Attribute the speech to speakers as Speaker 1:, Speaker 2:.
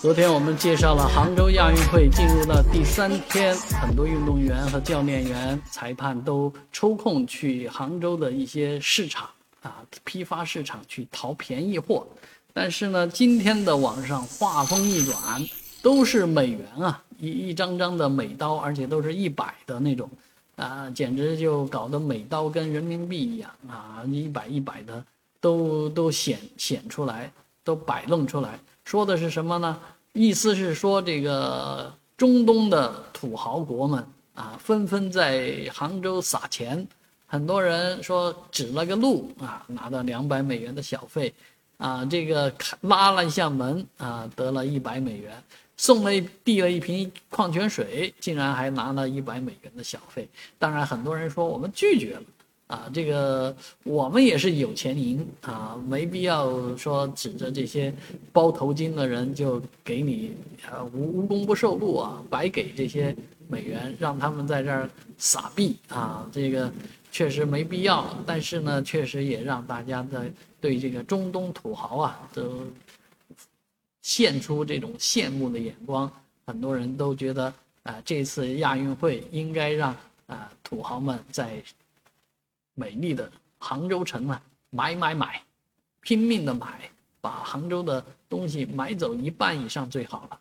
Speaker 1: 昨天我们介绍了杭州亚运会进入了第三天，很多运动员和教练员、裁判都抽空去杭州的一些市场啊，批发市场去淘便宜货。但是呢，今天的网上话锋一转，都是美元啊，一一张张的美刀，而且都是一百的那种，啊，简直就搞得美刀跟人民币一样啊，一百一百的都都显显出来，都摆弄出来。说的是什么呢？意思是说，这个中东的土豪国们啊，纷纷在杭州撒钱。很多人说指了个路啊，拿到两百美元的小费，啊，这个拉了一下门啊，得了一百美元，送了递了一瓶矿泉水，竟然还拿了一百美元的小费。当然，很多人说我们拒绝了。啊，这个我们也是有钱赢啊，没必要说指着这些包头巾的人就给你啊无无功不受禄啊，白给这些美元让他们在这儿撒币啊，这个确实没必要。但是呢，确实也让大家在对这个中东土豪啊都现出这种羡慕的眼光。很多人都觉得啊，这次亚运会应该让啊土豪们在。美丽的杭州城啊，买买买，拼命的买，把杭州的东西买走一半以上最好了。